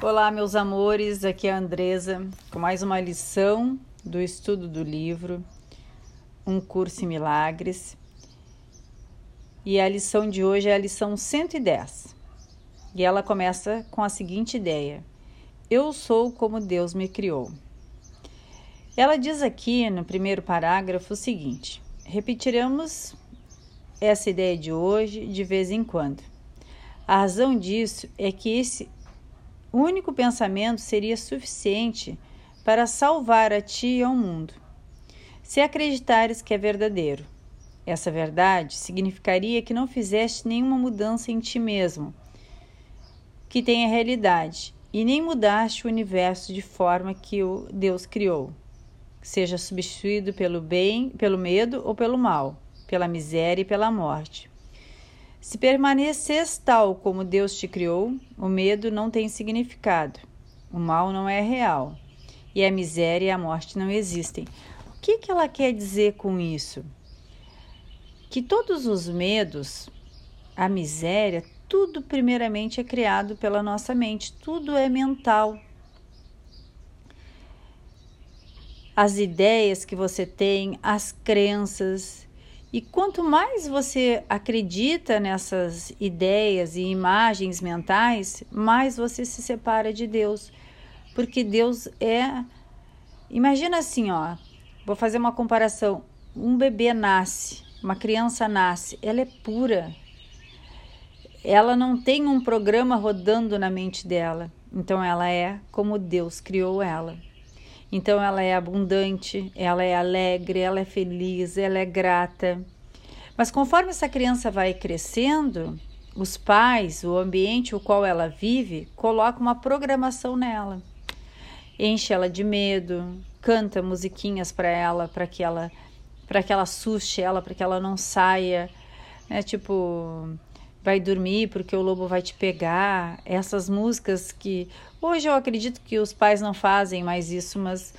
Olá, meus amores, aqui é a Andresa com mais uma lição do estudo do livro Um Curso em Milagres. E a lição de hoje é a lição 110. E ela começa com a seguinte ideia: Eu sou como Deus me criou. Ela diz aqui no primeiro parágrafo o seguinte: repetiremos essa ideia de hoje de vez em quando. A razão disso é que esse único pensamento seria suficiente para salvar a ti e ao mundo. Se acreditares que é verdadeiro, essa verdade significaria que não fizeste nenhuma mudança em ti mesmo, que tenha realidade, e nem mudaste o universo de forma que o Deus criou, seja substituído pelo bem, pelo medo ou pelo mal, pela miséria e pela morte. Se permaneces tal como Deus te criou, o medo não tem significado, o mal não é real e a miséria e a morte não existem. O que, que ela quer dizer com isso? Que todos os medos, a miséria, tudo primeiramente é criado pela nossa mente, tudo é mental. As ideias que você tem, as crenças, e quanto mais você acredita nessas ideias e imagens mentais, mais você se separa de Deus. Porque Deus é. Imagina assim, ó. Vou fazer uma comparação. Um bebê nasce, uma criança nasce, ela é pura. Ela não tem um programa rodando na mente dela. Então ela é como Deus criou ela. Então ela é abundante, ela é alegre, ela é feliz, ela é grata. Mas conforme essa criança vai crescendo, os pais, o ambiente o qual ela vive, colocam uma programação nela. Enche ela de medo, canta musiquinhas para ela, para que ela para que ela assuste ela, para que ela não saia, né? Tipo, vai dormir porque o lobo vai te pegar. Essas músicas que hoje eu acredito que os pais não fazem mais isso, mas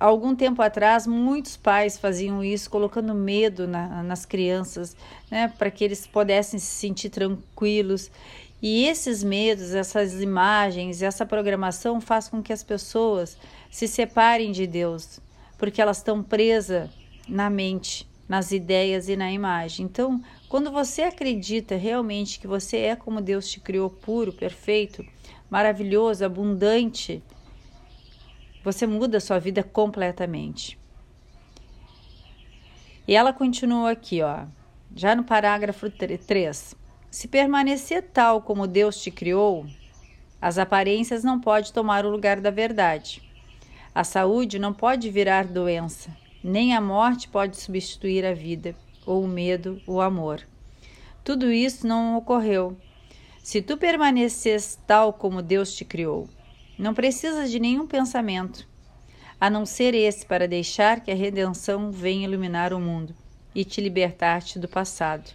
algum tempo atrás muitos pais faziam isso, colocando medo na, nas crianças, né, para que eles pudessem se sentir tranquilos. E esses medos, essas imagens, essa programação faz com que as pessoas se separem de Deus, porque elas estão presas na mente nas ideias e na imagem. Então, quando você acredita realmente que você é como Deus te criou, puro, perfeito, maravilhoso, abundante, você muda a sua vida completamente. E ela continua aqui, ó, já no parágrafo 3. Se permanecer tal como Deus te criou, as aparências não podem tomar o lugar da verdade. A saúde não pode virar doença nem a morte pode substituir a vida, ou o medo, o amor. Tudo isso não ocorreu. Se tu permaneces tal como Deus te criou, não precisas de nenhum pensamento, a não ser esse para deixar que a redenção venha iluminar o mundo e te libertar-te do passado.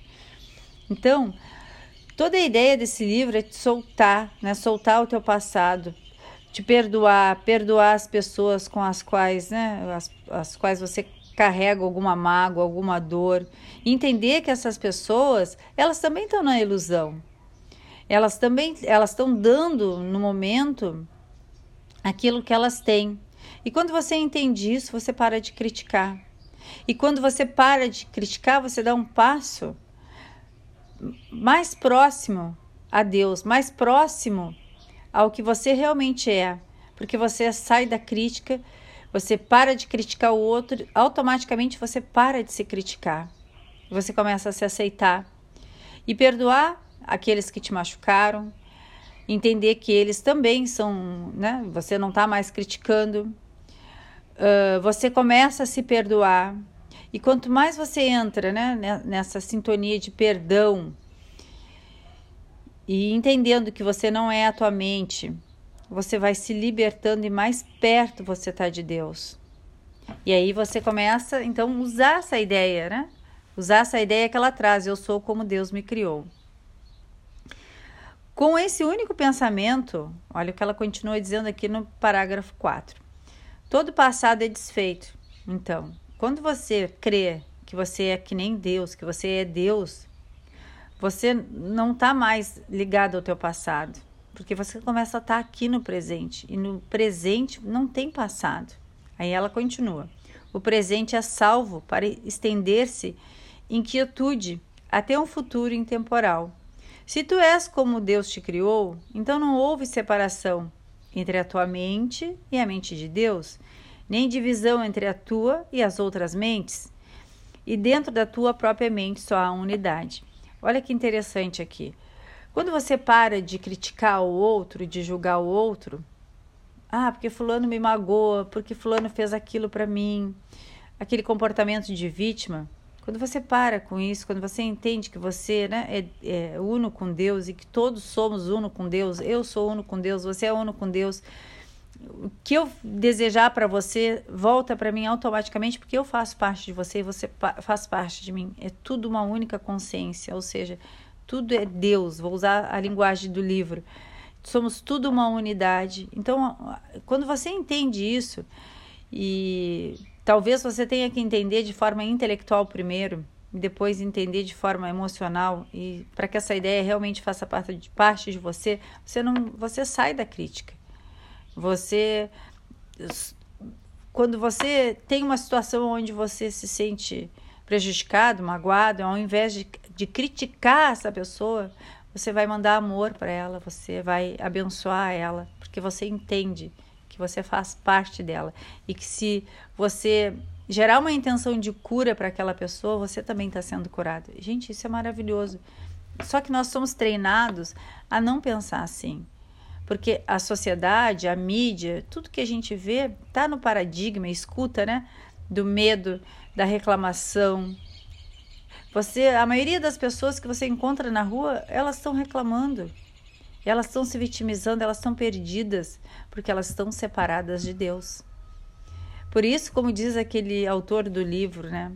Então, toda a ideia desse livro é te soltar, né? soltar o teu passado, te perdoar, perdoar as pessoas com as quais, né, as, as quais você carrega alguma mágoa, alguma dor, entender que essas pessoas, elas também estão na ilusão. Elas também elas estão dando no momento aquilo que elas têm. E quando você entende isso, você para de criticar. E quando você para de criticar, você dá um passo mais próximo a Deus, mais próximo ao que você realmente é, porque você sai da crítica, você para de criticar o outro, automaticamente você para de se criticar. Você começa a se aceitar e perdoar aqueles que te machucaram, entender que eles também são, né? Você não está mais criticando. Uh, você começa a se perdoar e quanto mais você entra, né, nessa sintonia de perdão, e entendendo que você não é a tua mente, você vai se libertando e mais perto você está de Deus. E aí você começa então usar essa ideia, né? Usar essa ideia que ela traz, eu sou como Deus me criou. Com esse único pensamento, olha o que ela continua dizendo aqui no parágrafo 4. Todo passado é desfeito. Então, quando você crê que você é que nem Deus, que você é Deus, você não está mais ligado ao teu passado. porque você começa a estar aqui no presente e no presente não tem passado. Aí ela continua: o presente é salvo para estender-se em quietude até um futuro intemporal. Se tu és como Deus te criou, então não houve separação entre a tua mente e a mente de Deus, nem divisão entre a tua e as outras mentes, e dentro da tua própria mente só há unidade. Olha que interessante aqui. Quando você para de criticar o outro, de julgar o outro, ah, porque fulano me magoa, porque fulano fez aquilo para mim, aquele comportamento de vítima, quando você para com isso, quando você entende que você né, é, é uno com Deus e que todos somos uno com Deus, eu sou uno com Deus, você é uno com Deus, o que eu desejar para você volta para mim automaticamente porque eu faço parte de você e você faz parte de mim. É tudo uma única consciência, ou seja, tudo é Deus. Vou usar a linguagem do livro. Somos tudo uma unidade. Então, quando você entende isso e talvez você tenha que entender de forma intelectual primeiro, e depois entender de forma emocional e para que essa ideia realmente faça parte de, parte de você, você não, você sai da crítica. Você quando você tem uma situação onde você se sente prejudicado, magoado, ao invés de, de criticar essa pessoa, você vai mandar amor para ela, você vai abençoar ela, porque você entende que você faz parte dela e que se você gerar uma intenção de cura para aquela pessoa, você também está sendo curado. Gente, isso é maravilhoso. Só que nós somos treinados a não pensar assim. Porque a sociedade, a mídia, tudo que a gente vê está no paradigma, escuta, né? Do medo, da reclamação. Você, a maioria das pessoas que você encontra na rua, elas estão reclamando. Elas estão se vitimizando, elas estão perdidas, porque elas estão separadas de Deus. Por isso, como diz aquele autor do livro, né?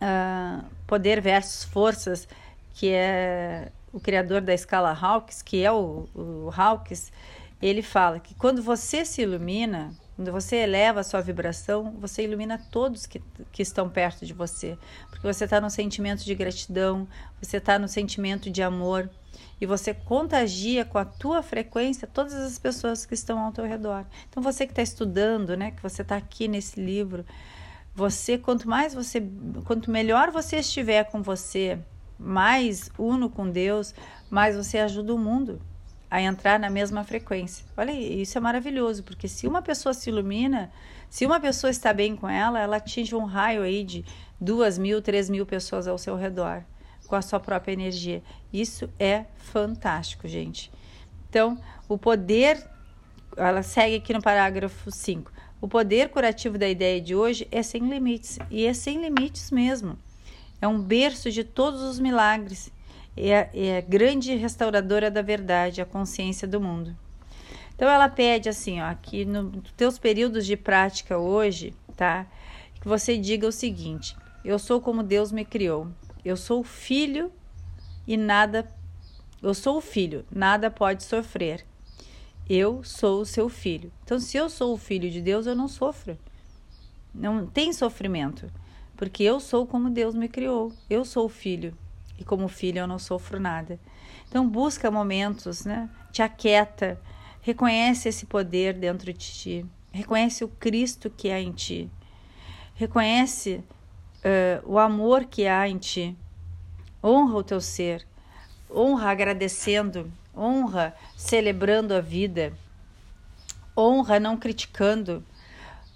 Uh, poder versus forças, que é o criador da escala Hawkes, que é o, o Hawkes, ele fala que quando você se ilumina, quando você eleva a sua vibração, você ilumina todos que, que estão perto de você. Porque você está no sentimento de gratidão, você está no sentimento de amor e você contagia com a tua frequência todas as pessoas que estão ao teu redor. Então você que está estudando, né, que você está aqui nesse livro, você quanto mais você, quanto melhor você estiver com você, mais uno com Deus, mais você ajuda o mundo a entrar na mesma frequência. Olha, isso é maravilhoso, porque se uma pessoa se ilumina, se uma pessoa está bem com ela, ela atinge um raio aí de duas mil, três mil pessoas ao seu redor, com a sua própria energia. Isso é fantástico, gente. Então, o poder, ela segue aqui no parágrafo 5. O poder curativo da ideia de hoje é sem limites, e é sem limites mesmo é um berço de todos os milagres, é, é a grande restauradora da verdade, a consciência do mundo. Então ela pede assim, ó, que nos teus períodos de prática hoje, tá? Que você diga o seguinte: eu sou como Deus me criou. Eu sou filho e nada eu sou o filho, nada pode sofrer. Eu sou o seu filho. Então, se eu sou o filho de Deus, eu não sofro. Não tem sofrimento porque eu sou como Deus me criou. Eu sou filho. E como filho eu não sofro nada. Então busca momentos, né? Te aquieta, reconhece esse poder dentro de ti, reconhece o Cristo que há em ti, reconhece uh, o amor que há em ti, honra o teu ser, honra agradecendo, honra celebrando a vida, honra não criticando,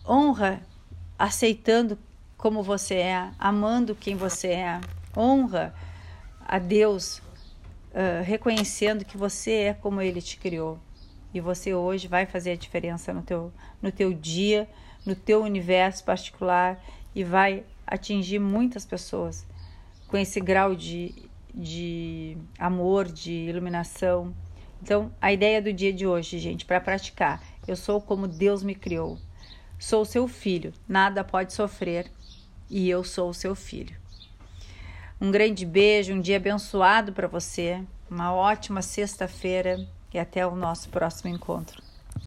honra aceitando como você é, amando quem você é, honra a Deus, uh, reconhecendo que você é como Ele te criou. E você hoje vai fazer a diferença no teu, no teu dia, no teu universo particular e vai atingir muitas pessoas com esse grau de, de amor, de iluminação. Então, a ideia do dia de hoje, gente, para praticar, eu sou como Deus me criou. Sou seu filho, nada pode sofrer e eu sou o seu filho. Um grande beijo, um dia abençoado para você, uma ótima sexta-feira e até o nosso próximo encontro.